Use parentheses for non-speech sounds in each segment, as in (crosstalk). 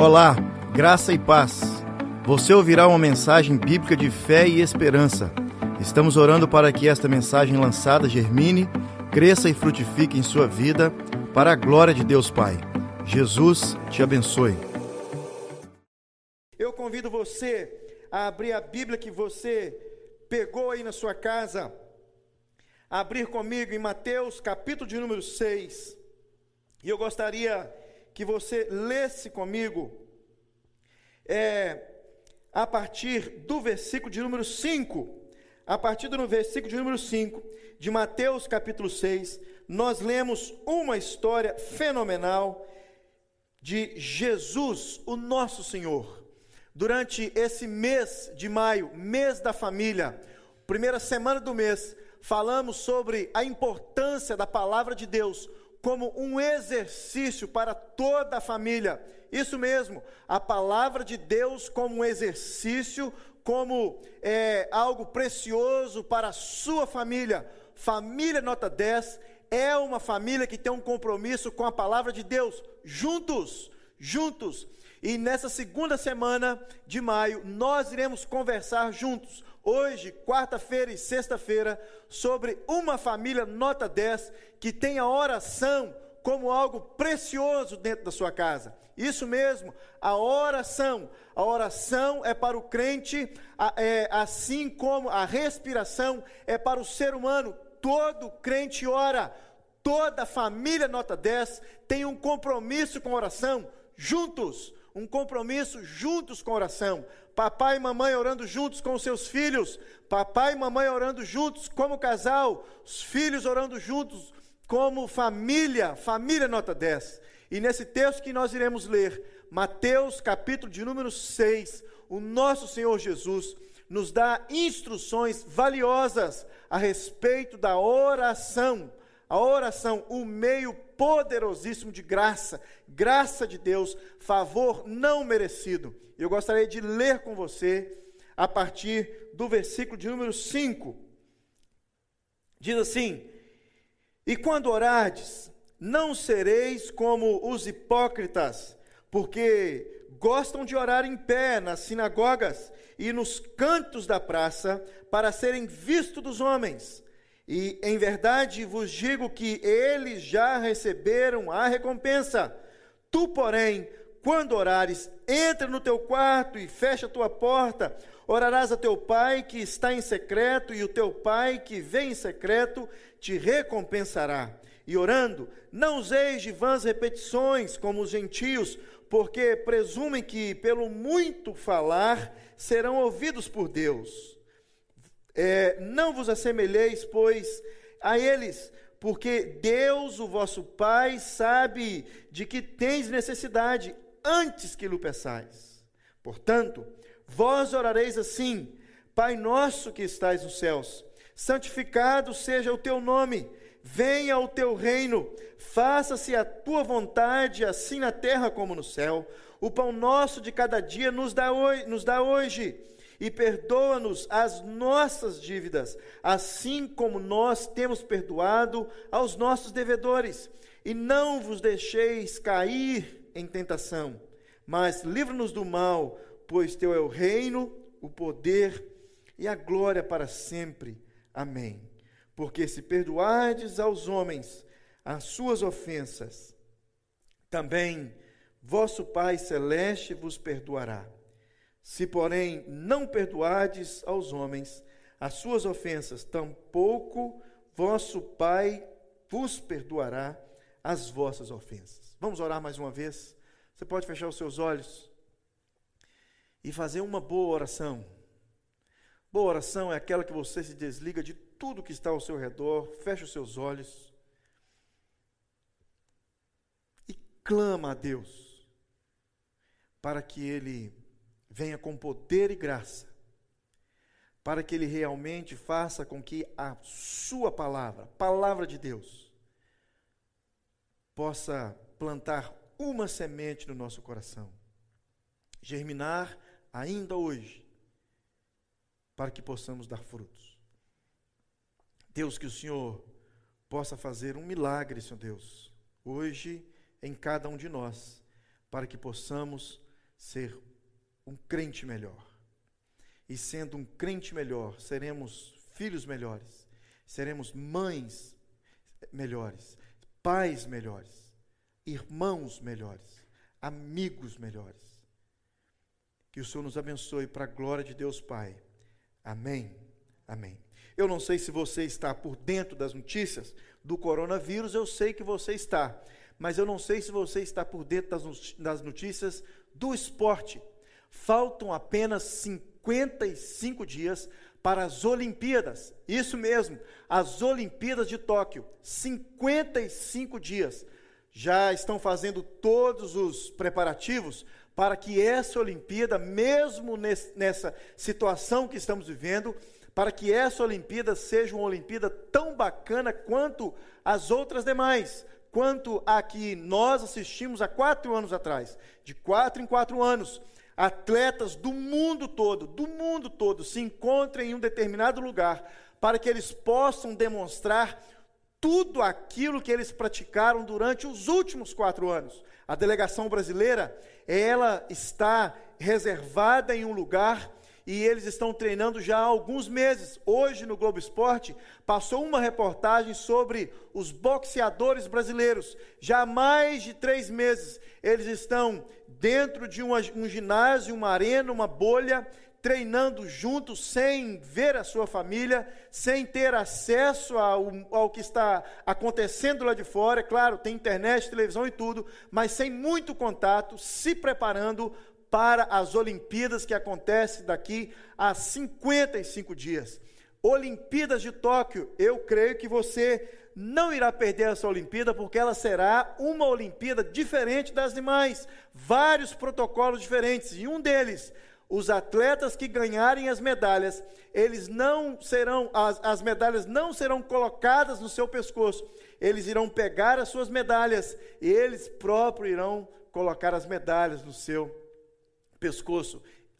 Olá, graça e paz. Você ouvirá uma mensagem bíblica de fé e esperança. Estamos orando para que esta mensagem lançada germine, cresça e frutifique em sua vida, para a glória de Deus Pai. Jesus te abençoe. Eu convido você a abrir a Bíblia que você pegou aí na sua casa, abrir comigo em Mateus, capítulo de número 6. E eu gostaria que você lesse comigo é, a partir do versículo de número 5. A partir do versículo de número 5 de Mateus capítulo 6, nós lemos uma história fenomenal de Jesus, o nosso Senhor. Durante esse mês de maio, mês da família, primeira semana do mês, falamos sobre a importância da palavra de Deus como um exercício para toda a família. Isso mesmo, a palavra de Deus como um exercício, como é, algo precioso para a sua família. Família Nota 10 é uma família que tem um compromisso com a palavra de Deus, juntos, juntos. E nessa segunda semana de maio, nós iremos conversar juntos hoje, quarta-feira e sexta-feira, sobre uma família nota 10 que tem a oração como algo precioso dentro da sua casa. Isso mesmo, a oração. A oração é para o crente, é, assim como a respiração é para o ser humano. Todo crente ora. Toda família nota 10 tem um compromisso com a oração, juntos um compromisso juntos com oração. Papai e mamãe orando juntos com seus filhos, papai e mamãe orando juntos como casal, os filhos orando juntos como família, família nota 10. E nesse texto que nós iremos ler, Mateus capítulo de número 6, o nosso Senhor Jesus nos dá instruções valiosas a respeito da oração. A oração, o meio poderosíssimo de graça, graça de Deus, favor não merecido. Eu gostaria de ler com você a partir do versículo de número 5. Diz assim: E quando orardes, não sereis como os hipócritas, porque gostam de orar em pé nas sinagogas e nos cantos da praça, para serem vistos dos homens. E em verdade vos digo que eles já receberam a recompensa. Tu, porém, quando orares, entra no teu quarto e fecha a tua porta. Orarás a teu pai que está em secreto, e o teu pai que vem em secreto te recompensará. E orando, não useis de vãs repetições como os gentios, porque presumem que pelo muito falar serão ouvidos por Deus. É, não vos assemelheis, pois, a eles, porque Deus, o vosso Pai, sabe de que tens necessidade antes que lhe peçais. Portanto, vós orareis assim: Pai nosso que estais nos céus, santificado seja o teu nome, venha o teu reino, faça-se a tua vontade, assim na terra como no céu. O pão nosso de cada dia nos dá nos dá hoje e perdoa-nos as nossas dívidas, assim como nós temos perdoado aos nossos devedores. E não vos deixeis cair em tentação, mas livra-nos do mal, pois teu é o reino, o poder e a glória para sempre. Amém. Porque se perdoardes aos homens as suas ofensas, também vosso Pai celeste vos perdoará. Se, porém, não perdoardes aos homens as suas ofensas, tampouco vosso Pai vos perdoará as vossas ofensas. Vamos orar mais uma vez? Você pode fechar os seus olhos e fazer uma boa oração. Boa oração é aquela que você se desliga de tudo que está ao seu redor, fecha os seus olhos e clama a Deus para que Ele venha com poder e graça, para que Ele realmente faça com que a Sua palavra, palavra de Deus, possa plantar uma semente no nosso coração, germinar ainda hoje, para que possamos dar frutos. Deus, que o Senhor possa fazer um milagre, Senhor Deus, hoje em cada um de nós, para que possamos ser um crente melhor. E sendo um crente melhor, seremos filhos melhores, seremos mães melhores, pais melhores, irmãos melhores, amigos melhores. Que o Senhor nos abençoe para a glória de Deus Pai. Amém. Amém. Eu não sei se você está por dentro das notícias do coronavírus, eu sei que você está, mas eu não sei se você está por dentro das notícias do esporte. Faltam apenas 55 dias para as Olimpíadas. Isso mesmo, as Olimpíadas de Tóquio. 55 dias. Já estão fazendo todos os preparativos para que essa Olimpíada, mesmo nessa situação que estamos vivendo, para que essa Olimpíada seja uma Olimpíada tão bacana quanto as outras demais, quanto a que nós assistimos há quatro anos atrás. De quatro em quatro anos, atletas do mundo todo, do mundo todo, se encontrem em um determinado lugar, para que eles possam demonstrar tudo aquilo que eles praticaram durante os últimos quatro anos. A delegação brasileira, ela está reservada em um lugar e eles estão treinando já há alguns meses. Hoje no Globo Esporte passou uma reportagem sobre os boxeadores brasileiros. Já há mais de três meses eles estão dentro de uma, um ginásio, uma arena, uma bolha, treinando juntos, sem ver a sua família, sem ter acesso ao, ao que está acontecendo lá de fora. É claro, tem internet, televisão e tudo, mas sem muito contato, se preparando para as Olimpíadas que acontecem daqui a 55 dias. Olimpíadas de Tóquio, eu creio que você não irá perder essa Olimpíada, porque ela será uma Olimpíada diferente das demais, vários protocolos diferentes, e um deles, os atletas que ganharem as medalhas, eles não serão, as, as medalhas não serão colocadas no seu pescoço, eles irão pegar as suas medalhas, e eles próprios irão colocar as medalhas no seu pescoço.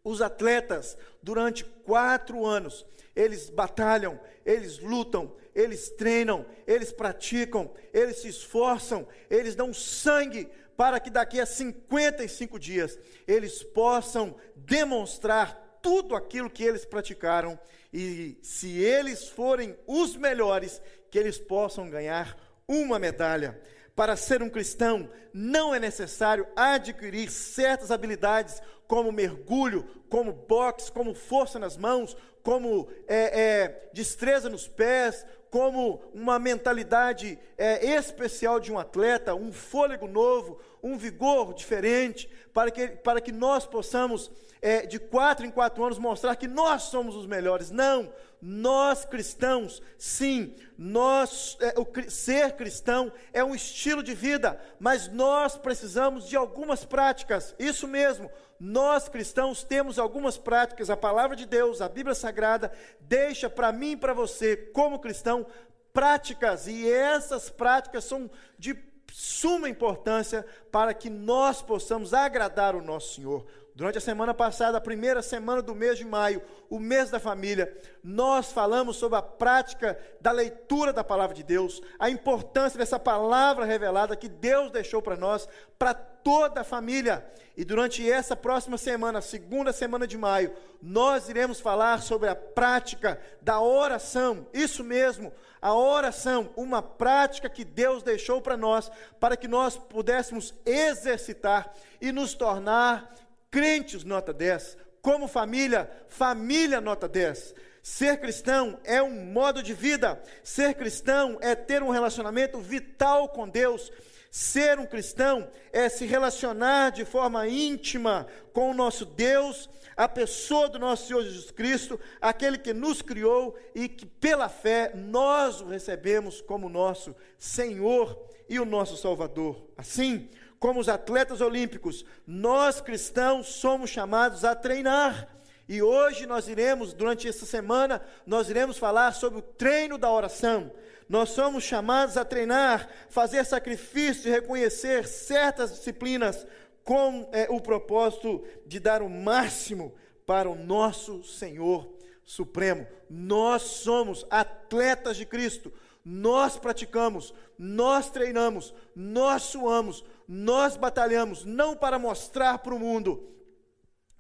Os atletas, durante quatro anos, eles batalham, eles lutam, eles treinam, eles praticam, eles se esforçam, eles dão sangue para que daqui a 55 dias eles possam demonstrar tudo aquilo que eles praticaram e, se eles forem os melhores, que eles possam ganhar uma medalha. Para ser um cristão, não é necessário adquirir certas habilidades, como mergulho, como boxe, como força nas mãos, como é, é, destreza nos pés, como uma mentalidade é, especial de um atleta, um fôlego novo, um vigor diferente, para que, para que nós possamos, é, de quatro em quatro anos, mostrar que nós somos os melhores. Não, nós cristãos, sim, nós, é, o, ser cristão é um estilo de vida, mas nós precisamos de algumas práticas, isso mesmo, nós cristãos temos algumas práticas, a palavra de Deus, a Bíblia Sagrada, deixa para mim e para você, como cristão, práticas, e essas práticas são de suma importância para que nós possamos agradar o nosso Senhor. Durante a semana passada, a primeira semana do mês de maio, o mês da família, nós falamos sobre a prática da leitura da palavra de Deus, a importância dessa palavra revelada que Deus deixou para nós, para toda a família. E durante essa próxima semana, segunda semana de maio, nós iremos falar sobre a prática da oração. Isso mesmo, a oração, uma prática que Deus deixou para nós, para que nós pudéssemos exercitar e nos tornar crentes nota 10, como família, família nota 10. Ser cristão é um modo de vida, ser cristão é ter um relacionamento vital com Deus. Ser um cristão é se relacionar de forma íntima com o nosso Deus, a pessoa do nosso Senhor Jesus Cristo, aquele que nos criou e que pela fé nós o recebemos como nosso Senhor e o nosso Salvador. Assim, como os atletas olímpicos, nós cristãos somos chamados a treinar. E hoje nós iremos, durante essa semana, nós iremos falar sobre o treino da oração. Nós somos chamados a treinar, fazer sacrifício e reconhecer certas disciplinas com é, o propósito de dar o máximo para o nosso Senhor Supremo. Nós somos atletas de Cristo. Nós praticamos, nós treinamos, nós suamos, nós batalhamos não para mostrar para o mundo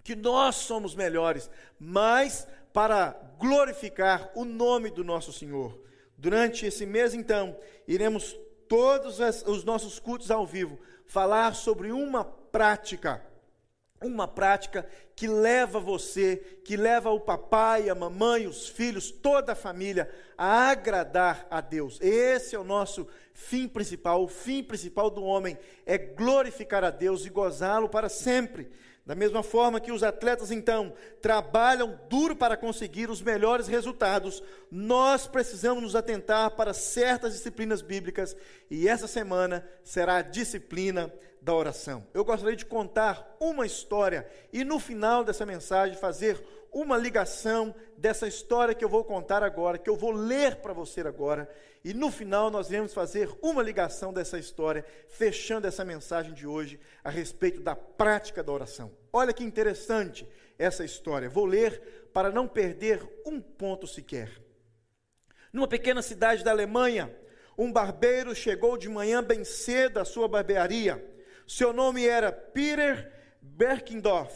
que nós somos melhores, mas para glorificar o nome do nosso Senhor. Durante esse mês, então, iremos todos os nossos cultos ao vivo falar sobre uma prática, uma prática que leva você, que leva o papai, a mamãe, os filhos, toda a família a agradar a Deus. Esse é o nosso fim principal. O fim principal do homem é glorificar a Deus e gozá-lo para sempre. Da mesma forma que os atletas, então, trabalham duro para conseguir os melhores resultados, nós precisamos nos atentar para certas disciplinas bíblicas e essa semana será a disciplina da oração. Eu gostaria de contar uma história e no final dessa mensagem fazer uma ligação dessa história que eu vou contar agora, que eu vou ler para você agora, e no final nós iremos fazer uma ligação dessa história, fechando essa mensagem de hoje a respeito da prática da oração. Olha que interessante essa história. Vou ler para não perder um ponto sequer. Numa pequena cidade da Alemanha, um barbeiro chegou de manhã bem cedo à sua barbearia. Seu nome era Peter Berkendorf,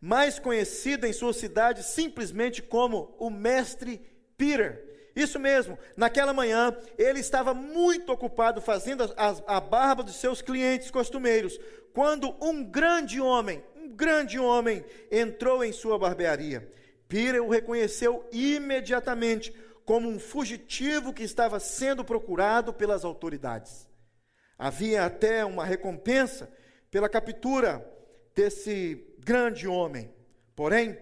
mais conhecido em sua cidade simplesmente como o Mestre Peter. Isso mesmo, naquela manhã ele estava muito ocupado fazendo a, a, barba dos seus clientes costumeiros, quando um grande homem, um grande homem, entrou em sua barbearia. Peter o reconheceu imediatamente como um fugitivo que estava sendo procurado pelas autoridades. Havia até uma recompensa pela captura desse grande homem. Porém,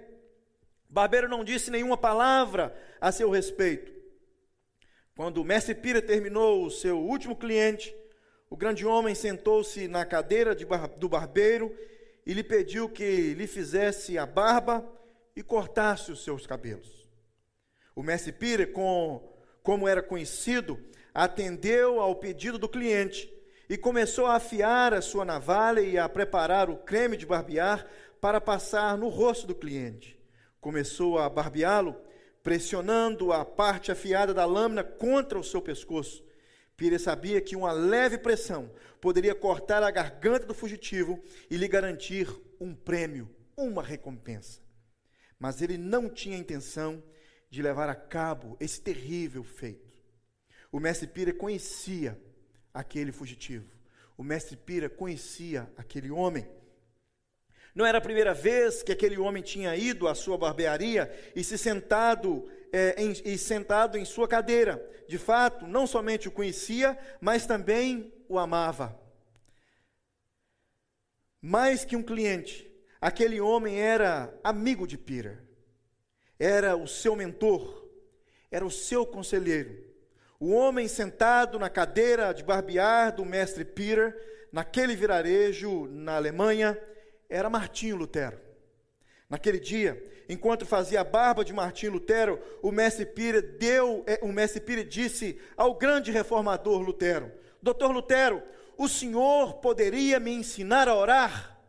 Barbeiro não disse nenhuma palavra a seu respeito. Quando o mestre Pira terminou o seu último cliente, o grande homem sentou-se na cadeira bar do barbeiro e lhe pediu que lhe fizesse a barba e cortasse os seus cabelos. O mestre Pira, com, como era conhecido, atendeu ao pedido do cliente e começou a afiar a sua navalha e a preparar o creme de barbear para passar no rosto do cliente. Começou a barbeá-lo pressionando a parte afiada da lâmina contra o seu pescoço. Pire sabia que uma leve pressão poderia cortar a garganta do fugitivo e lhe garantir um prêmio, uma recompensa. Mas ele não tinha intenção de levar a cabo esse terrível feito. O mestre Pira conhecia aquele fugitivo. O mestre Pira conhecia aquele homem. Não era a primeira vez que aquele homem tinha ido à sua barbearia e se sentado é, em, e sentado em sua cadeira. De fato, não somente o conhecia, mas também o amava. Mais que um cliente, aquele homem era amigo de Peter, era o seu mentor, era o seu conselheiro. O homem sentado na cadeira de barbear do mestre Peter, naquele virarejo na Alemanha, era Martinho Lutero. Naquele dia, enquanto fazia a barba de Martinho Lutero, o mestre Pire deu, é, o mestre Pire disse ao grande reformador Lutero: Doutor Lutero, o senhor poderia me ensinar a orar?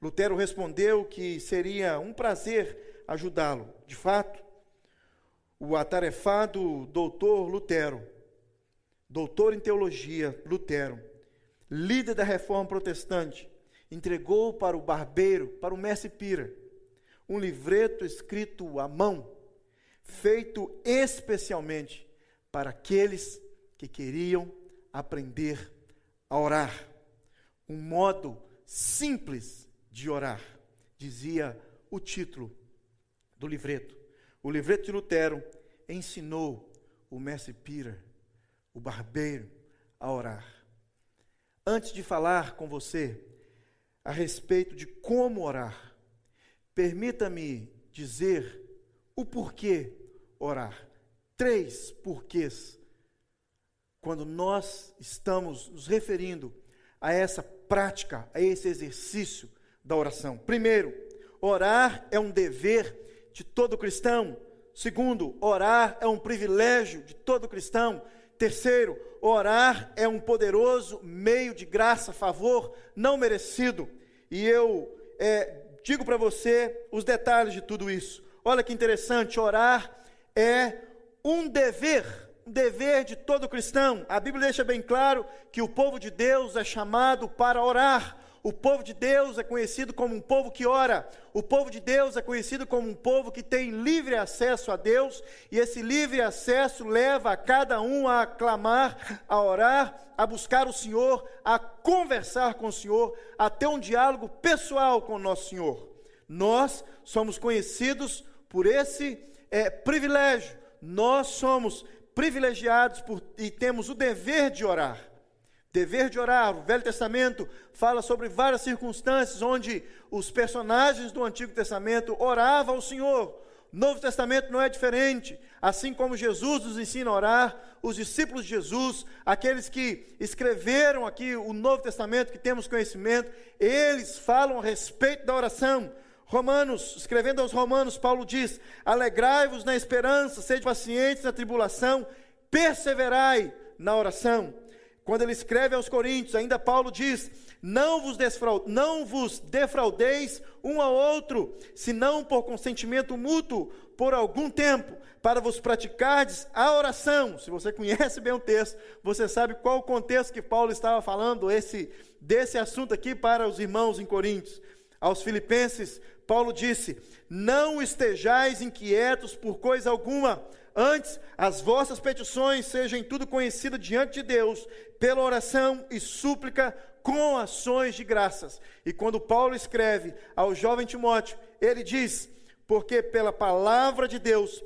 Lutero respondeu que seria um prazer ajudá-lo. De fato, o atarefado doutor Lutero, doutor em teologia Lutero, líder da reforma protestante, entregou para o barbeiro, para o mestre Pira, um livreto escrito à mão, feito especialmente para aqueles que queriam aprender a orar. Um modo simples de orar, dizia o título do livreto. O livreto de Lutero ensinou o mestre Pira, o barbeiro, a orar. Antes de falar com você a respeito de como orar. Permita-me dizer o porquê orar. Três porquês. Quando nós estamos nos referindo a essa prática, a esse exercício da oração. Primeiro, orar é um dever de todo cristão. Segundo, orar é um privilégio de todo cristão. Terceiro, orar é um poderoso meio de graça, favor não merecido. E eu é, digo para você os detalhes de tudo isso. Olha que interessante, orar é um dever, um dever de todo cristão. A Bíblia deixa bem claro que o povo de Deus é chamado para orar. O povo de Deus é conhecido como um povo que ora. O povo de Deus é conhecido como um povo que tem livre acesso a Deus, e esse livre acesso leva a cada um a clamar, a orar, a buscar o Senhor, a conversar com o Senhor, a ter um diálogo pessoal com o nosso Senhor. Nós somos conhecidos por esse é, privilégio. Nós somos privilegiados por, e temos o dever de orar. Dever de orar. O Velho Testamento fala sobre várias circunstâncias onde os personagens do Antigo Testamento oravam ao Senhor. Novo Testamento não é diferente. Assim como Jesus nos ensina a orar, os discípulos de Jesus, aqueles que escreveram aqui o Novo Testamento, que temos conhecimento, eles falam a respeito da oração. Romanos, escrevendo aos Romanos, Paulo diz: Alegrai-vos na esperança, sede pacientes na tribulação, perseverai na oração. Quando ele escreve aos Coríntios, ainda Paulo diz: não vos, não vos defraudeis um ao outro, senão por consentimento mútuo, por algum tempo, para vos praticardes a oração. Se você (laughs) conhece bem o texto, você sabe qual o contexto que Paulo estava falando esse, desse assunto aqui para os irmãos em Coríntios. Aos Filipenses, Paulo disse: Não estejais inquietos por coisa alguma, antes as vossas petições sejam tudo conhecidas diante de Deus, pela oração e súplica com ações de graças. E quando Paulo escreve ao jovem Timóteo, ele diz: Porque pela palavra de Deus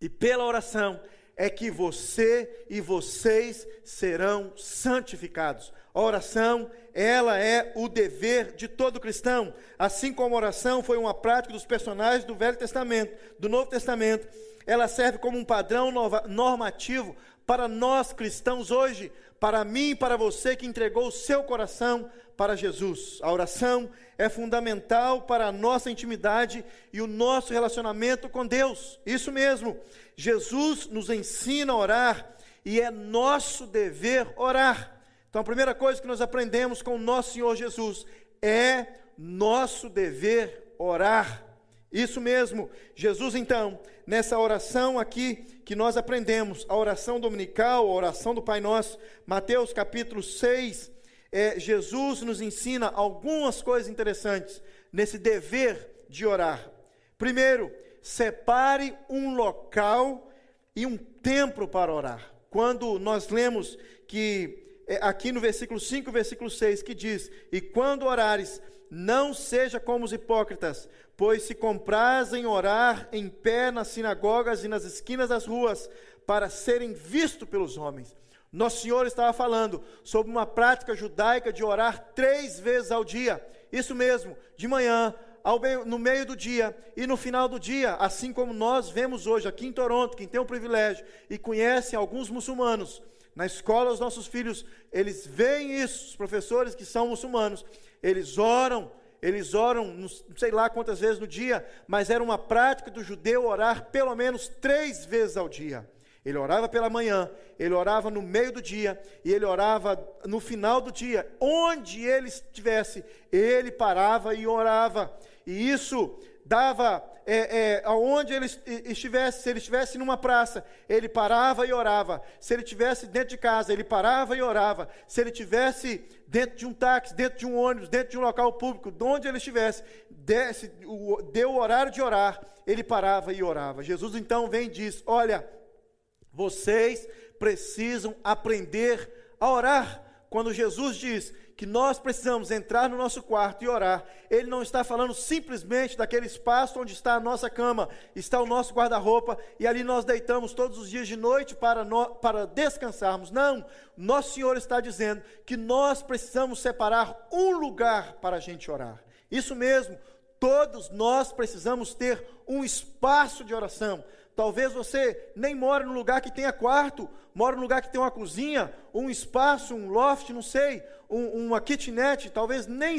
e pela oração é que você e vocês serão santificados. A oração, ela é o dever de todo cristão. Assim como a oração foi uma prática dos personagens do Velho Testamento, do Novo Testamento, ela serve como um padrão normativo para nós cristãos hoje, para mim e para você que entregou o seu coração para Jesus. A oração é fundamental para a nossa intimidade e o nosso relacionamento com Deus. Isso mesmo, Jesus nos ensina a orar e é nosso dever orar. Então, a primeira coisa que nós aprendemos com o nosso Senhor Jesus é nosso dever orar. Isso mesmo, Jesus então, nessa oração aqui que nós aprendemos, a oração dominical, a oração do Pai Nosso, Mateus capítulo 6, é, Jesus nos ensina algumas coisas interessantes nesse dever de orar. Primeiro, separe um local e um tempo para orar. Quando nós lemos que aqui no versículo 5, versículo 6, que diz: E quando orares, não seja como os hipócritas, pois se comprazem orar em pé nas sinagogas e nas esquinas das ruas, para serem vistos pelos homens. Nosso Senhor estava falando sobre uma prática judaica de orar três vezes ao dia. Isso mesmo, de manhã, meio, no meio do dia e no final do dia, assim como nós vemos hoje aqui em Toronto, quem tem o privilégio e conhece alguns muçulmanos. Na escola, os nossos filhos, eles veem isso, os professores que são muçulmanos, eles oram eles oram, não sei lá quantas vezes no dia, mas era uma prática do judeu orar pelo menos três vezes ao dia. Ele orava pela manhã, ele orava no meio do dia e ele orava no final do dia. Onde ele estivesse, ele parava e orava. E isso dava, é, é, aonde ele estivesse, se ele estivesse numa praça, ele parava e orava. Se ele estivesse dentro de casa, ele parava e orava. Se ele estivesse dentro de um táxi, dentro de um ônibus, dentro de um local público, de onde ele estivesse, desse, o, deu o horário de orar, ele parava e orava. Jesus então vem e diz: Olha, vocês precisam aprender a orar. Quando Jesus diz que nós precisamos entrar no nosso quarto e orar, ele não está falando simplesmente daquele espaço onde está a nossa cama, está o nosso guarda-roupa e ali nós deitamos todos os dias de noite para, no, para descansarmos. Não, nosso Senhor está dizendo que nós precisamos separar um lugar para a gente orar. Isso mesmo, todos nós precisamos ter um espaço de oração. Talvez você nem mora num lugar que tenha quarto, mora num lugar que tem uma cozinha, um espaço, um loft, não sei, um, uma kitnet, talvez nem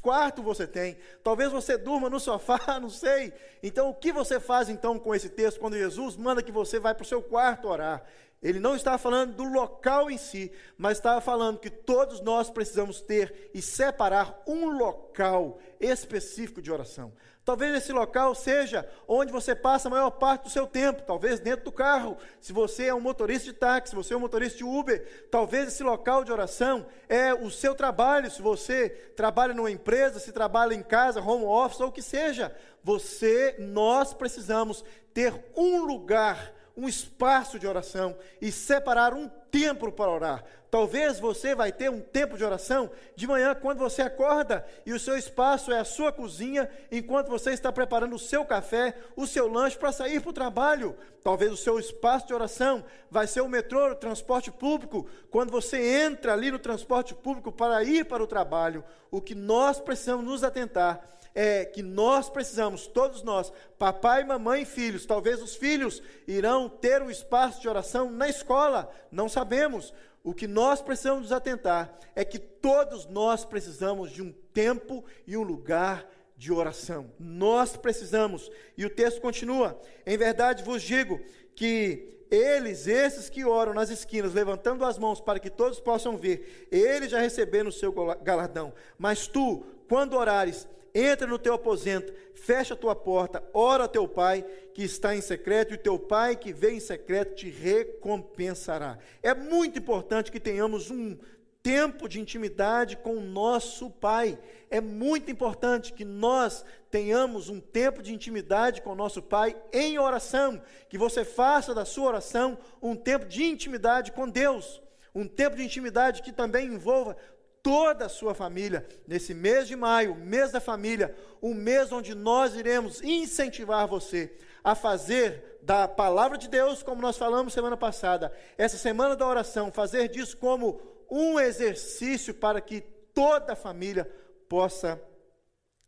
quarto você tem, talvez você durma no sofá, (laughs) não sei. Então, o que você faz então com esse texto quando Jesus manda que você vá para o seu quarto orar? Ele não estava falando do local em si, mas estava falando que todos nós precisamos ter e separar um local específico de oração. Talvez esse local seja onde você passa a maior parte do seu tempo, talvez dentro do carro. Se você é um motorista de táxi, se você é um motorista de Uber, talvez esse local de oração é o seu trabalho. Se você trabalha numa empresa, se trabalha em casa, home office ou o que seja, você, nós precisamos ter um lugar um espaço de oração e separar um tempo para orar. Talvez você vai ter um tempo de oração de manhã quando você acorda e o seu espaço é a sua cozinha, enquanto você está preparando o seu café, o seu lanche para sair para o trabalho. Talvez o seu espaço de oração vai ser o metrô, o transporte público, quando você entra ali no transporte público para ir para o trabalho. O que nós precisamos nos atentar é que nós precisamos, todos nós, papai, mamãe e filhos, talvez os filhos irão ter um espaço de oração na escola, não sabemos. O que nós precisamos nos atentar é que todos nós precisamos de um tempo e um lugar de oração. Nós precisamos. E o texto continua: Em verdade vos digo que eles, esses que oram nas esquinas, levantando as mãos para que todos possam ver, eles já receberam o seu galardão. Mas tu, quando orares, entra no teu aposento, fecha a tua porta, ora a teu pai que está em secreto, e teu pai que vem em secreto te recompensará. É muito importante que tenhamos um tempo de intimidade com o nosso pai. É muito importante que nós tenhamos um tempo de intimidade com o nosso pai em oração, que você faça da sua oração um tempo de intimidade com Deus. Um tempo de intimidade que também envolva toda a sua família, nesse mês de maio, mês da família, um mês onde nós iremos incentivar você a fazer da palavra de Deus, como nós falamos semana passada, essa semana da oração, fazer disso como um exercício para que toda a família possa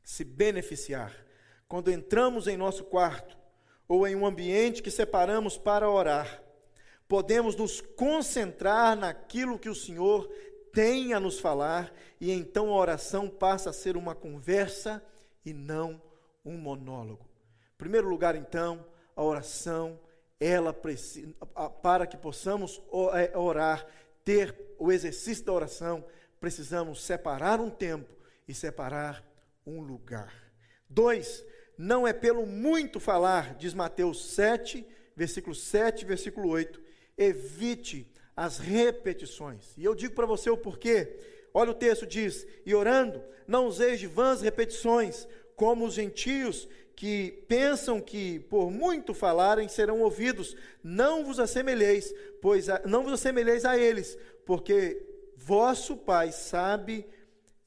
se beneficiar. Quando entramos em nosso quarto ou em um ambiente que separamos para orar, podemos nos concentrar naquilo que o Senhor tem a nos falar, e então a oração passa a ser uma conversa e não um monólogo. Em primeiro lugar, então, a oração, ela precisa, para que possamos é, orar, ter o exercício da oração, precisamos separar um tempo e separar um lugar. Dois, não é pelo muito falar, diz Mateus 7, versículo 7, versículo 8, evite as repetições. E eu digo para você o porquê. Olha o texto diz: "E orando, não useis de vãs repetições, como os gentios que pensam que por muito falarem serão ouvidos. Não vos assemelheis, pois a, não vos assemelheis a eles, porque vosso Pai sabe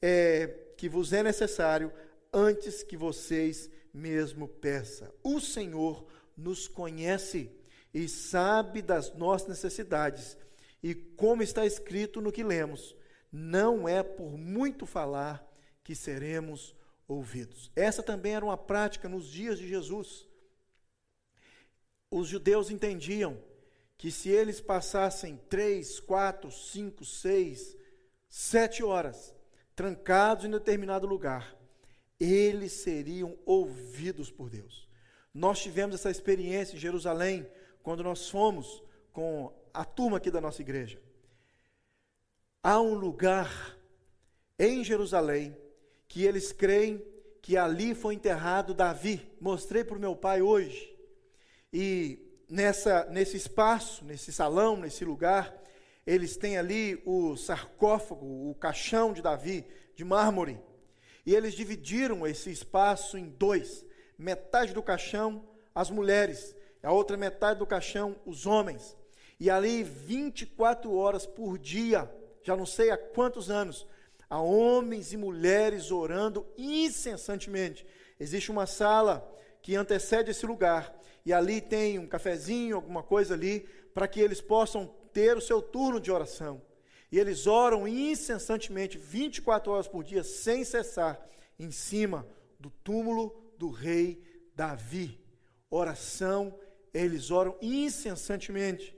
é, que vos é necessário antes que vocês mesmo peçam. O Senhor nos conhece e sabe das nossas necessidades e como está escrito no que lemos, não é por muito falar que seremos ouvidos. Essa também era uma prática nos dias de Jesus. Os judeus entendiam que se eles passassem três, quatro, cinco, seis, sete horas trancados em determinado lugar, eles seriam ouvidos por Deus. Nós tivemos essa experiência em Jerusalém quando nós fomos com a turma aqui da nossa igreja. Há um lugar em Jerusalém que eles creem que ali foi enterrado Davi. Mostrei para o meu pai hoje. E nessa, nesse espaço, nesse salão, nesse lugar, eles têm ali o sarcófago, o caixão de Davi, de mármore. E eles dividiram esse espaço em dois: metade do caixão, as mulheres, a outra metade do caixão, os homens. E ali 24 horas por dia, já não sei há quantos anos, há homens e mulheres orando incessantemente. Existe uma sala que antecede esse lugar, e ali tem um cafezinho, alguma coisa ali, para que eles possam ter o seu turno de oração. E eles oram incessantemente, 24 horas por dia, sem cessar, em cima do túmulo do rei Davi. Oração, eles oram incessantemente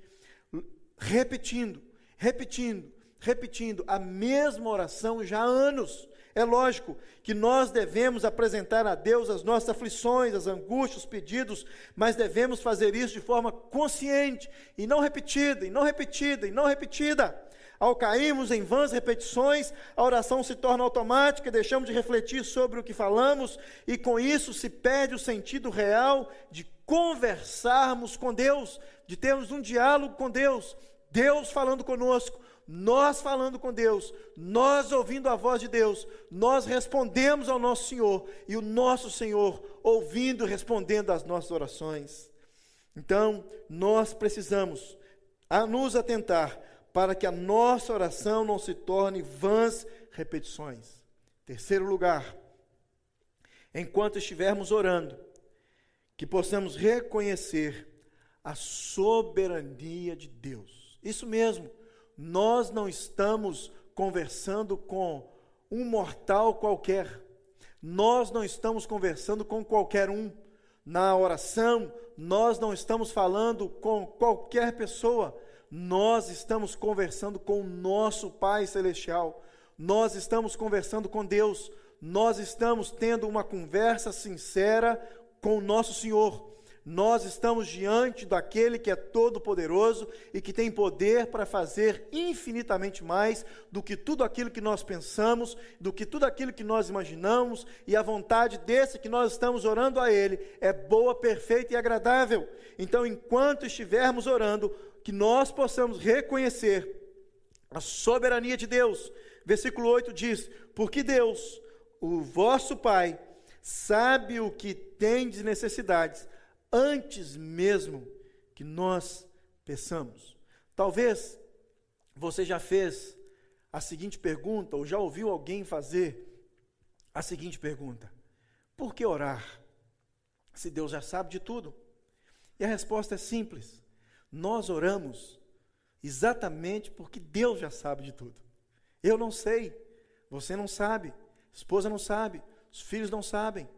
repetindo, repetindo, repetindo a mesma oração já há anos. É lógico que nós devemos apresentar a Deus as nossas aflições, as angústias, os pedidos, mas devemos fazer isso de forma consciente e não repetida, e não repetida, e não repetida. Ao cairmos em vãs repetições, a oração se torna automática, deixamos de refletir sobre o que falamos e com isso se perde o sentido real de conversarmos com Deus, de termos um diálogo com Deus, Deus falando conosco, nós falando com Deus, nós ouvindo a voz de Deus, nós respondemos ao nosso Senhor e o nosso Senhor ouvindo e respondendo às nossas orações. Então, nós precisamos a nos atentar para que a nossa oração não se torne vãs repetições. Terceiro lugar, enquanto estivermos orando, que possamos reconhecer a soberania de Deus. Isso mesmo, nós não estamos conversando com um mortal qualquer, nós não estamos conversando com qualquer um. Na oração, nós não estamos falando com qualquer pessoa, nós estamos conversando com o nosso Pai Celestial, nós estamos conversando com Deus, nós estamos tendo uma conversa sincera com o nosso Senhor. Nós estamos diante daquele que é todo-poderoso e que tem poder para fazer infinitamente mais do que tudo aquilo que nós pensamos, do que tudo aquilo que nós imaginamos, e a vontade desse que nós estamos orando a Ele é boa, perfeita e agradável. Então, enquanto estivermos orando, que nós possamos reconhecer a soberania de Deus. Versículo 8 diz: Porque Deus, o vosso Pai, sabe o que tem de necessidades antes mesmo que nós peçamos. Talvez você já fez a seguinte pergunta, ou já ouviu alguém fazer a seguinte pergunta: Por que orar? Se Deus já sabe de tudo. E a resposta é simples: nós oramos exatamente porque Deus já sabe de tudo. Eu não sei, você não sabe, esposa não sabe, os filhos não sabem.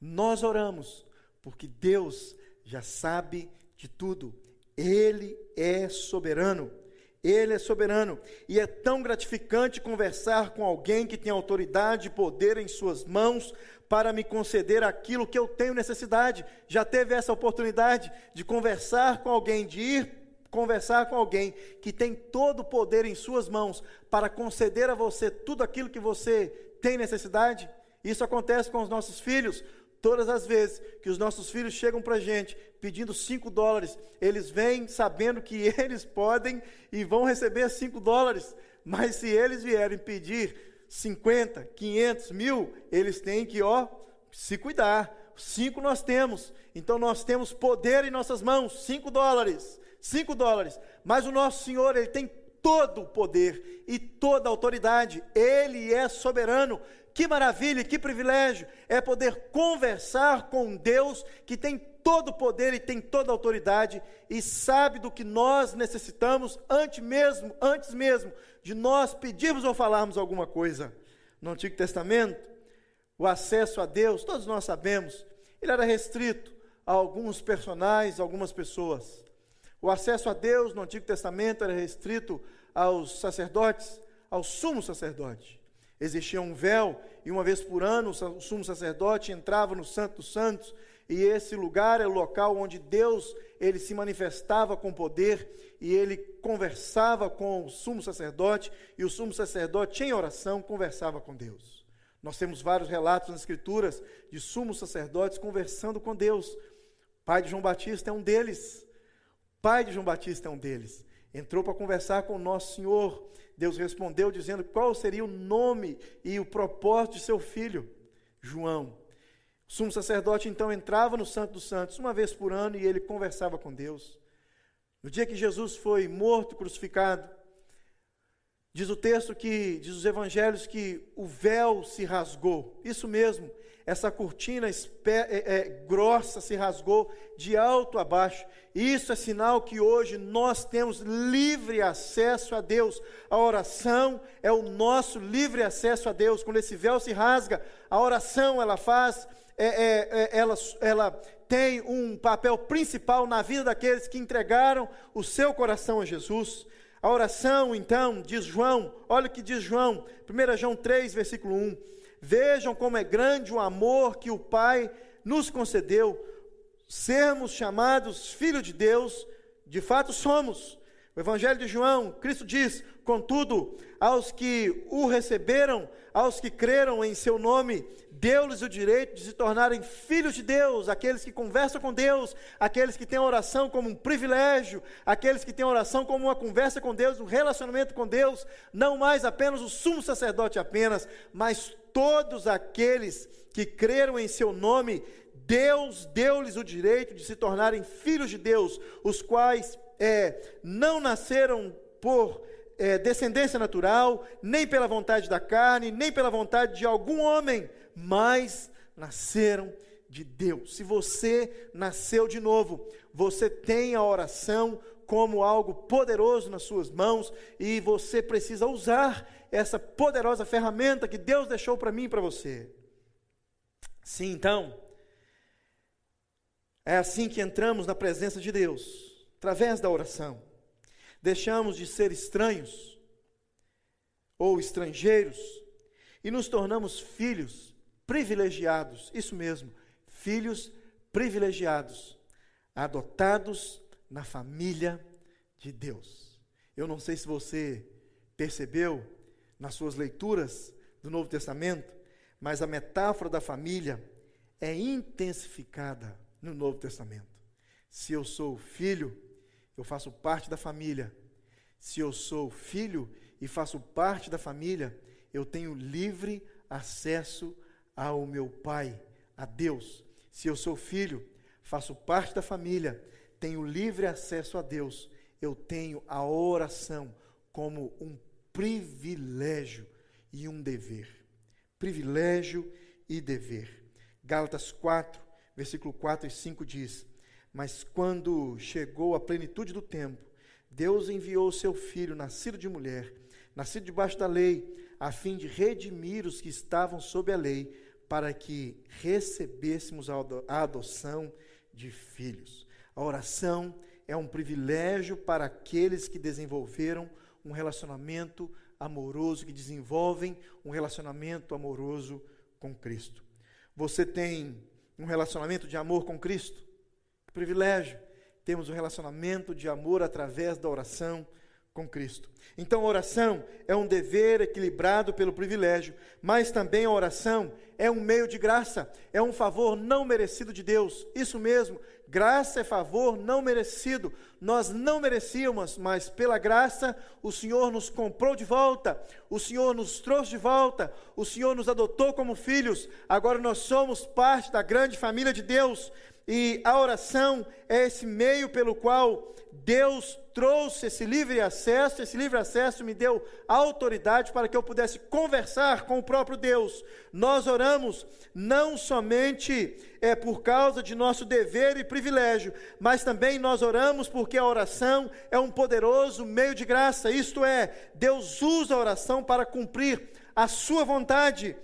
Nós oramos porque Deus já sabe de tudo. Ele é soberano. Ele é soberano. E é tão gratificante conversar com alguém que tem autoridade e poder em suas mãos para me conceder aquilo que eu tenho necessidade. Já teve essa oportunidade de conversar com alguém, de ir conversar com alguém que tem todo o poder em suas mãos para conceder a você tudo aquilo que você tem necessidade? Isso acontece com os nossos filhos. Todas as vezes que os nossos filhos chegam para a gente pedindo cinco dólares, eles vêm sabendo que (laughs) eles podem e vão receber cinco dólares. Mas se eles vierem pedir 50, 500, mil, eles têm que, ó, se cuidar. Cinco nós temos, então nós temos poder em nossas mãos, cinco dólares, cinco dólares. Mas o nosso Senhor, Ele tem todo o poder e toda a autoridade, Ele é soberano. Que maravilha, que privilégio é poder conversar com Deus que tem todo o poder e tem toda a autoridade e sabe do que nós necessitamos antes mesmo, antes mesmo de nós pedirmos ou falarmos alguma coisa. No Antigo Testamento, o acesso a Deus, todos nós sabemos, ele era restrito a alguns personagens, algumas pessoas. O acesso a Deus no Antigo Testamento era restrito aos sacerdotes, ao sumo sacerdote. Existia um véu, e uma vez por ano o sumo sacerdote entrava no Santo dos Santos e esse lugar é o local onde Deus ele se manifestava com poder e ele conversava com o sumo sacerdote e o sumo sacerdote em oração conversava com Deus. Nós temos vários relatos nas escrituras de sumos sacerdotes conversando com Deus. pai de João Batista é um deles. pai de João Batista é um deles. Entrou para conversar com o nosso Senhor. Deus respondeu dizendo qual seria o nome e o propósito de seu filho, João. O sumo sacerdote então entrava no Santo dos Santos uma vez por ano e ele conversava com Deus. No dia que Jesus foi morto, crucificado, diz o texto que, diz os evangelhos, que o véu se rasgou. Isso mesmo, essa cortina é, é, grossa se rasgou de alto a baixo. Isso é sinal que hoje nós temos livre acesso a Deus. A oração é o nosso livre acesso a Deus. Quando esse véu se rasga, a oração ela faz é, é, é, ela, ela tem um papel principal na vida daqueles que entregaram o seu coração a Jesus. A oração, então, diz João, olha o que diz João, 1 João 3, versículo 1. Vejam como é grande o amor que o Pai nos concedeu, sermos chamados filhos de Deus, de fato somos. O Evangelho de João, Cristo diz: Contudo, aos que o receberam, aos que creram em seu nome, deu-lhes o direito de se tornarem filhos de Deus, aqueles que conversam com Deus, aqueles que têm a oração como um privilégio, aqueles que têm a oração como uma conversa com Deus, um relacionamento com Deus, não mais apenas o sumo sacerdote apenas, mas todos aqueles que creram em seu nome, Deus deu-lhes o direito de se tornarem filhos de Deus, os quais é, não nasceram por é, descendência natural, nem pela vontade da carne, nem pela vontade de algum homem, mas nasceram de Deus. Se você nasceu de novo, você tem a oração como algo poderoso nas suas mãos e você precisa usar essa poderosa ferramenta que Deus deixou para mim e para você. Sim, então, é assim que entramos na presença de Deus, através da oração. Deixamos de ser estranhos ou estrangeiros e nos tornamos filhos privilegiados, isso mesmo, filhos privilegiados, adotados na família de Deus. Eu não sei se você percebeu nas suas leituras do Novo Testamento, mas a metáfora da família é intensificada no Novo Testamento. Se eu sou filho, eu faço parte da família. Se eu sou filho e faço parte da família, eu tenho livre acesso ao meu Pai, a Deus. Se eu sou filho, faço parte da família, tenho livre acesso a Deus, eu tenho a oração como um privilégio e um dever. Privilégio e dever. Gálatas 4, versículo 4 e 5 diz: Mas quando chegou a plenitude do tempo, Deus enviou o seu filho, nascido de mulher, nascido debaixo da lei, a fim de redimir os que estavam sob a lei, para que recebêssemos a adoção de filhos. A oração é um privilégio para aqueles que desenvolveram um relacionamento amoroso, que desenvolvem um relacionamento amoroso com Cristo. Você tem um relacionamento de amor com Cristo? Que privilégio! Temos um relacionamento de amor através da oração com Cristo. Então, a oração é um dever equilibrado pelo privilégio, mas também a oração é um meio de graça, é um favor não merecido de Deus. Isso mesmo, graça é favor não merecido. Nós não merecíamos, mas pela graça o Senhor nos comprou de volta, o Senhor nos trouxe de volta, o Senhor nos adotou como filhos. Agora nós somos parte da grande família de Deus. E a oração é esse meio pelo qual Deus trouxe esse livre acesso, esse livre acesso me deu autoridade para que eu pudesse conversar com o próprio Deus. Nós oramos não somente é por causa de nosso dever e privilégio, mas também nós oramos porque a oração é um poderoso meio de graça. Isto é, Deus usa a oração para cumprir a sua vontade.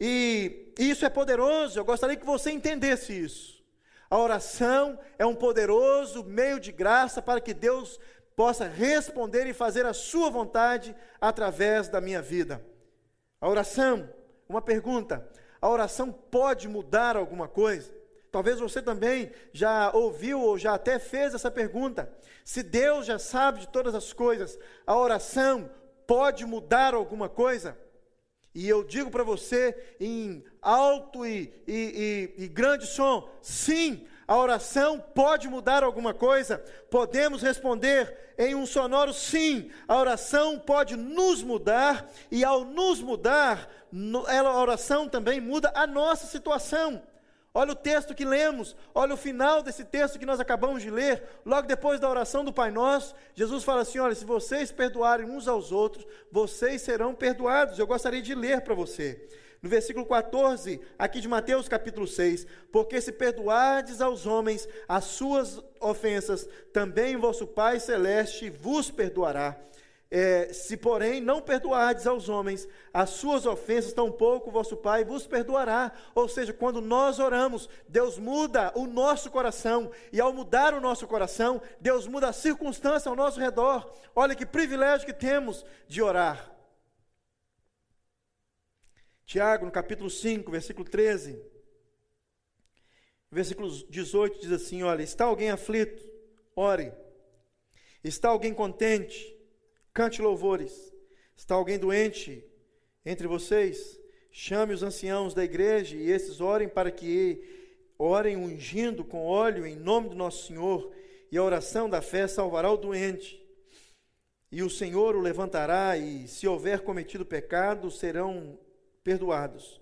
E isso é poderoso. Eu gostaria que você entendesse isso. A oração é um poderoso meio de graça para que Deus possa responder e fazer a sua vontade através da minha vida. A oração, uma pergunta: a oração pode mudar alguma coisa? Talvez você também já ouviu ou já até fez essa pergunta. Se Deus já sabe de todas as coisas, a oração pode mudar alguma coisa? E eu digo para você em alto e, e, e, e grande som: sim, a oração pode mudar alguma coisa? Podemos responder em um sonoro sim. A oração pode nos mudar, e ao nos mudar, a oração também muda a nossa situação. Olha o texto que lemos, olha o final desse texto que nós acabamos de ler, logo depois da oração do Pai Nosso, Jesus fala assim: Olha, se vocês perdoarem uns aos outros, vocês serão perdoados. Eu gostaria de ler para você. No versículo 14, aqui de Mateus capítulo 6, porque se perdoardes aos homens as suas ofensas, também vosso Pai celeste vos perdoará. É, se, porém, não perdoardes aos homens as suas ofensas, tampouco vosso Pai vos perdoará. Ou seja, quando nós oramos, Deus muda o nosso coração, e ao mudar o nosso coração, Deus muda a circunstância ao nosso redor. Olha que privilégio que temos de orar. Tiago, no capítulo 5, versículo 13, versículo 18, diz assim: Olha, está alguém aflito? Ore. Está alguém contente? Cante louvores. Está alguém doente entre vocês? Chame os anciãos da igreja e esses orem para que orem ungindo com óleo em nome do nosso Senhor, e a oração da fé salvará o doente. E o Senhor o levantará, e se houver cometido pecado, serão perdoados.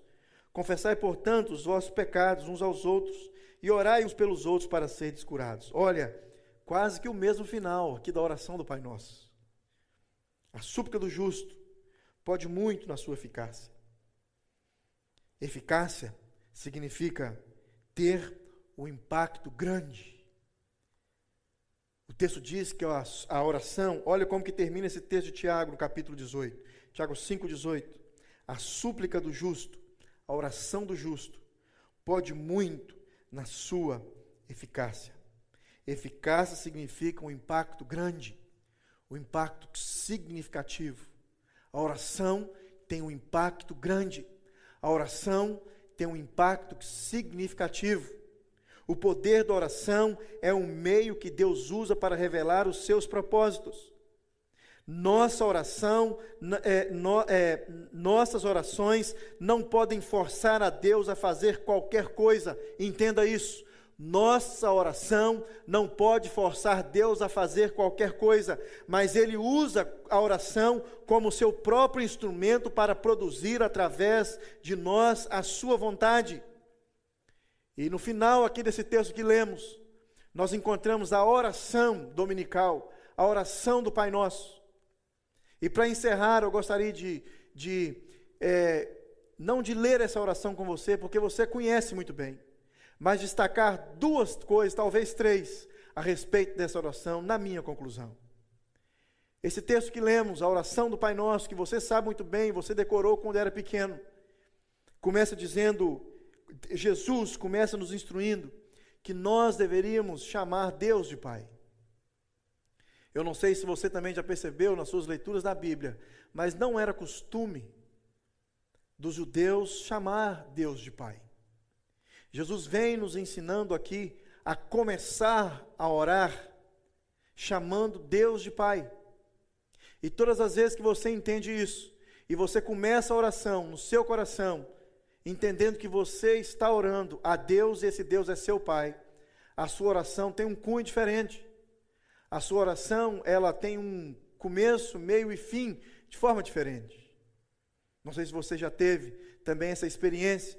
Confessai, portanto, os vossos pecados uns aos outros, e orai uns pelos outros para serem curados. Olha, quase que o mesmo final aqui da oração do Pai Nosso. A súplica do justo pode muito na sua eficácia. Eficácia significa ter um impacto grande. O texto diz que a oração, olha como que termina esse texto de Tiago no capítulo 18. Tiago 5:18. A súplica do justo, a oração do justo pode muito na sua eficácia. Eficácia significa um impacto grande o impacto significativo. A oração tem um impacto grande. A oração tem um impacto significativo. O poder da oração é um meio que Deus usa para revelar os seus propósitos. Nossa oração, é, no, é, nossas orações não podem forçar a Deus a fazer qualquer coisa, entenda isso. Nossa oração não pode forçar Deus a fazer qualquer coisa, mas Ele usa a oração como seu próprio instrumento para produzir através de nós a Sua vontade. E no final aqui desse texto que lemos, nós encontramos a oração dominical, a oração do Pai Nosso. E para encerrar, eu gostaria de, de é, não de ler essa oração com você, porque você conhece muito bem mas destacar duas coisas, talvez três, a respeito dessa oração, na minha conclusão. Esse texto que lemos, a oração do Pai Nosso, que você sabe muito bem, você decorou quando era pequeno, começa dizendo, Jesus começa nos instruindo que nós deveríamos chamar Deus de Pai. Eu não sei se você também já percebeu nas suas leituras da Bíblia, mas não era costume dos judeus chamar Deus de Pai. Jesus vem nos ensinando aqui a começar a orar, chamando Deus de Pai. E todas as vezes que você entende isso, e você começa a oração no seu coração, entendendo que você está orando a Deus e esse Deus é seu Pai, a sua oração tem um cunho diferente. A sua oração, ela tem um começo, meio e fim de forma diferente. Não sei se você já teve também essa experiência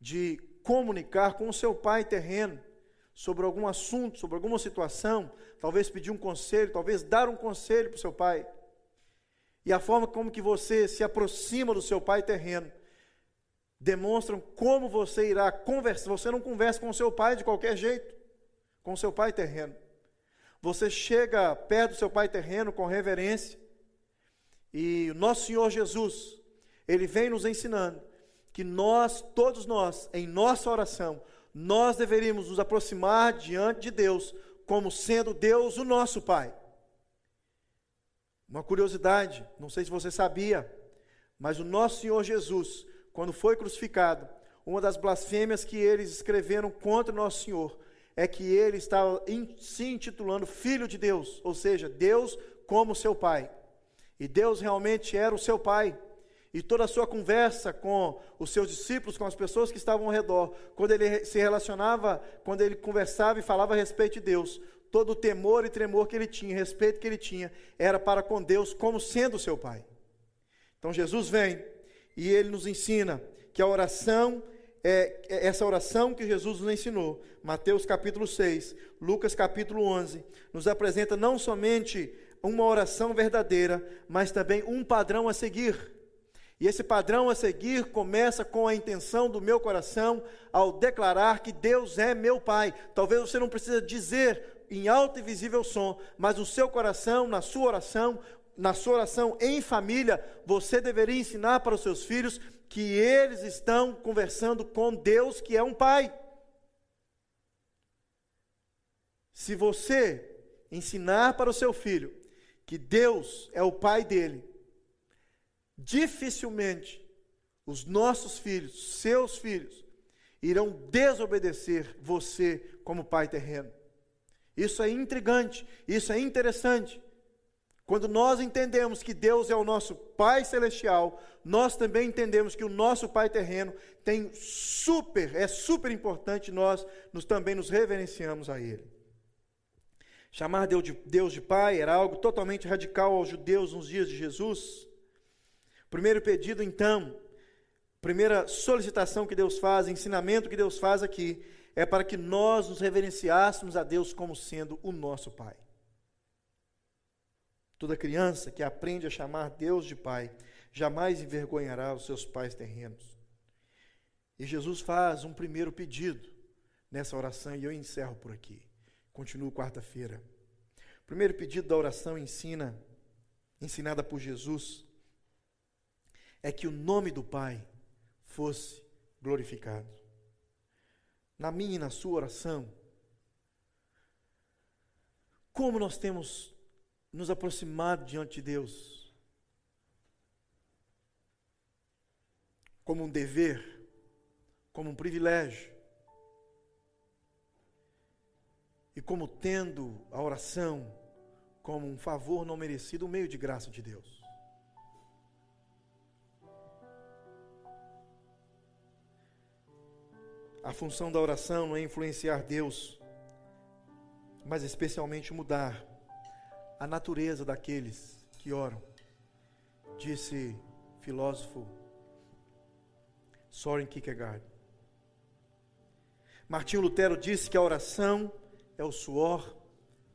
de comunicar com o seu pai terreno sobre algum assunto, sobre alguma situação, talvez pedir um conselho, talvez dar um conselho para o seu pai. E a forma como que você se aproxima do seu pai terreno demonstram como você irá conversar. Você não conversa com o seu pai de qualquer jeito, com o seu pai terreno. Você chega perto do seu pai terreno com reverência. E o nosso Senhor Jesus, ele vem nos ensinando que nós, todos nós, em nossa oração, nós deveríamos nos aproximar diante de Deus como sendo Deus o nosso Pai. Uma curiosidade, não sei se você sabia, mas o nosso Senhor Jesus, quando foi crucificado, uma das blasfêmias que eles escreveram contra o nosso Senhor é que ele estava se intitulando Filho de Deus, ou seja, Deus como seu Pai. E Deus realmente era o seu Pai e toda a sua conversa com os seus discípulos, com as pessoas que estavam ao redor, quando ele se relacionava, quando ele conversava e falava a respeito de Deus, todo o temor e tremor que ele tinha, respeito que ele tinha, era para com Deus como sendo seu Pai. Então Jesus vem e ele nos ensina que a oração é, é essa oração que Jesus nos ensinou, Mateus capítulo 6, Lucas capítulo 11, nos apresenta não somente uma oração verdadeira, mas também um padrão a seguir. E esse padrão a seguir começa com a intenção do meu coração ao declarar que Deus é meu Pai. Talvez você não precisa dizer em alto e visível som, mas o seu coração, na sua oração, na sua oração em família, você deveria ensinar para os seus filhos que eles estão conversando com Deus, que é um pai. Se você ensinar para o seu filho que Deus é o pai dele, dificilmente os nossos filhos, seus filhos, irão desobedecer você como pai terreno. Isso é intrigante, isso é interessante. Quando nós entendemos que Deus é o nosso Pai celestial, nós também entendemos que o nosso Pai terreno tem super, é super importante nós nos também nos reverenciamos a ele. Chamar Deus de, Deus de Pai era algo totalmente radical aos judeus nos dias de Jesus. Primeiro pedido, então, primeira solicitação que Deus faz, ensinamento que Deus faz aqui, é para que nós nos reverenciássemos a Deus como sendo o nosso Pai. Toda criança que aprende a chamar Deus de Pai jamais envergonhará os seus pais terrenos. E Jesus faz um primeiro pedido nessa oração e eu encerro por aqui. Continuo quarta-feira. O primeiro pedido da oração ensina, ensinada por Jesus, é que o nome do Pai fosse glorificado. Na minha e na sua oração, como nós temos nos aproximado diante de Deus como um dever, como um privilégio, e como tendo a oração como um favor não merecido, um meio de graça de Deus. A função da oração não é influenciar Deus, mas especialmente mudar a natureza daqueles que oram. Disse filósofo Soren Kierkegaard. Martinho Lutero disse que a oração é o suor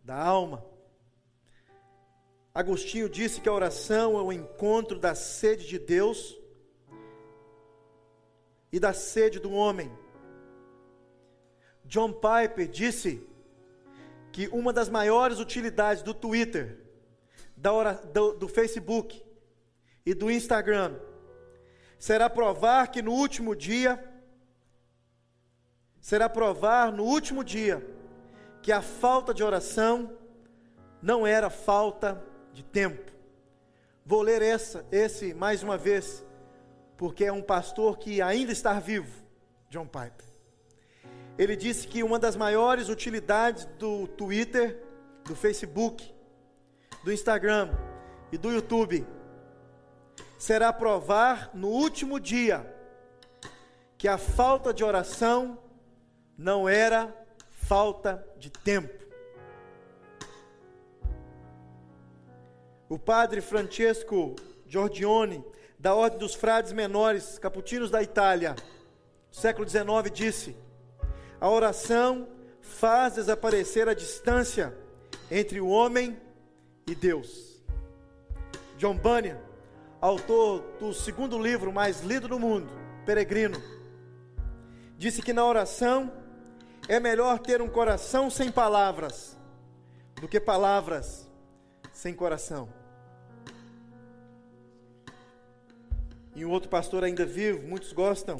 da alma. Agostinho disse que a oração é o encontro da sede de Deus e da sede do homem. John Piper disse que uma das maiores utilidades do Twitter, do, do Facebook e do Instagram será provar que no último dia, será provar no último dia, que a falta de oração não era falta de tempo. Vou ler essa, esse mais uma vez, porque é um pastor que ainda está vivo, John Piper. Ele disse que uma das maiores utilidades do Twitter, do Facebook, do Instagram e do YouTube será provar no último dia que a falta de oração não era falta de tempo. O padre Francesco Giorgione, da Ordem dos Frades Menores Caputinos da Itália, século XIX, disse: a oração faz desaparecer a distância entre o homem e Deus. John Bunyan, autor do segundo livro mais lido no mundo, Peregrino, disse que na oração é melhor ter um coração sem palavras do que palavras sem coração. E um outro pastor ainda vivo, muitos gostam,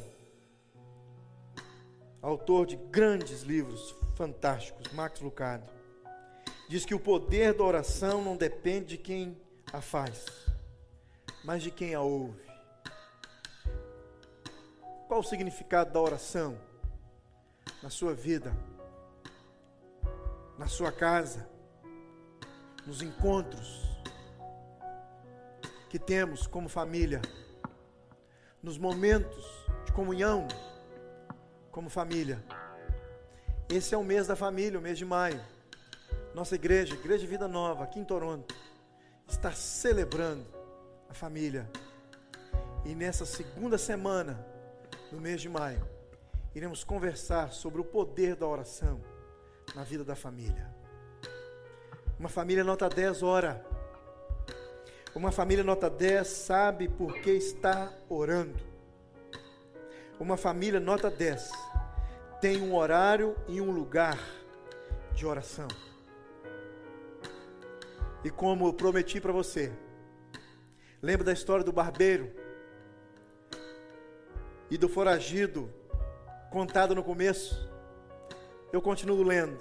autor de grandes livros fantásticos, Max Lucado, diz que o poder da oração não depende de quem a faz, mas de quem a ouve. Qual o significado da oração na sua vida, na sua casa, nos encontros que temos como família, nos momentos de comunhão? Como família. Esse é o mês da família, o mês de maio. Nossa igreja, Igreja Vida Nova, aqui em Toronto, está celebrando a família. E nessa segunda semana do mês de maio, iremos conversar sobre o poder da oração na vida da família. Uma família nota 10 ora. Uma família nota 10 sabe por que está orando. Uma família nota 10 tem um horário e um lugar de oração. E como prometi para você, Lembra da história do barbeiro e do foragido contado no começo? Eu continuo lendo.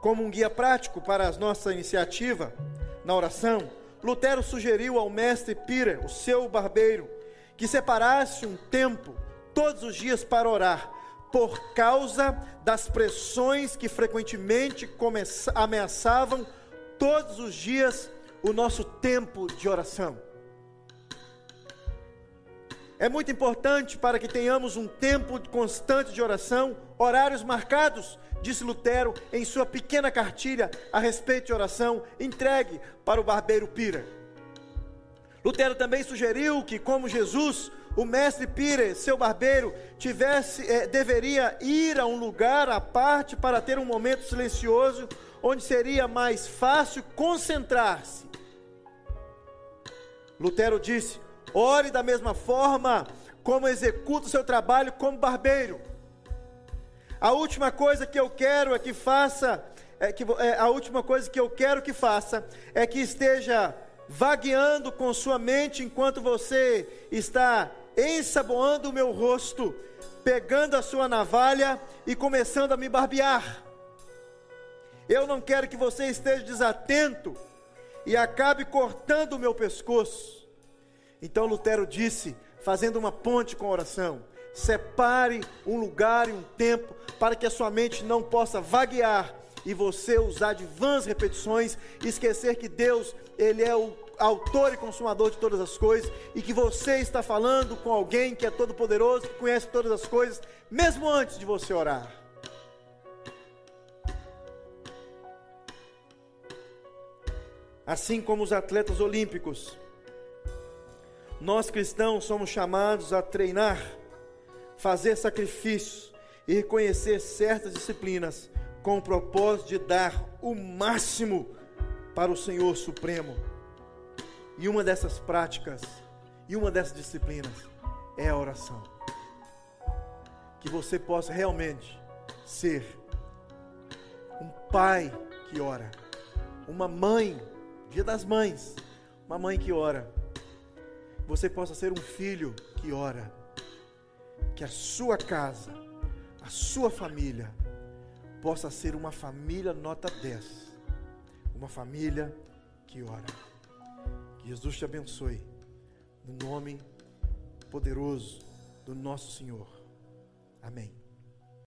Como um guia prático para a nossa iniciativa na oração, Lutero sugeriu ao mestre Pira, o seu barbeiro, que separasse um tempo todos os dias para orar, por causa das pressões que frequentemente ameaçavam todos os dias o nosso tempo de oração. É muito importante para que tenhamos um tempo constante de oração, horários marcados, disse Lutero em sua pequena cartilha a respeito de oração, entregue para o barbeiro Pira. Lutero também sugeriu que, como Jesus, o mestre Pires, seu barbeiro, tivesse, eh, deveria ir a um lugar à parte para ter um momento silencioso, onde seria mais fácil concentrar-se. Lutero disse: ore da mesma forma como executa o seu trabalho como barbeiro. A última coisa que eu quero é que faça, é que, é, a última coisa que eu quero que faça é que esteja vagueando com sua mente enquanto você está ensaboando o meu rosto, pegando a sua navalha e começando a me barbear. Eu não quero que você esteja desatento e acabe cortando o meu pescoço. Então Lutero disse, fazendo uma ponte com a oração: separe um lugar e um tempo para que a sua mente não possa vaguear e você usar de vãs repetições, esquecer que Deus, ele é o autor e consumador de todas as coisas, e que você está falando com alguém que é todo poderoso, que conhece todas as coisas, mesmo antes de você orar. Assim como os atletas olímpicos, nós cristãos somos chamados a treinar, fazer sacrifícios e reconhecer certas disciplinas com o propósito de dar o máximo para o Senhor Supremo. E uma dessas práticas, e uma dessas disciplinas, é a oração. Que você possa realmente ser um pai que ora, uma mãe, dia das mães, uma mãe que ora. Você possa ser um filho que ora. Que a sua casa, a sua família, possa ser uma família nota 10. Uma família que ora. Que Jesus te abençoe. No nome poderoso do nosso Senhor. Amém.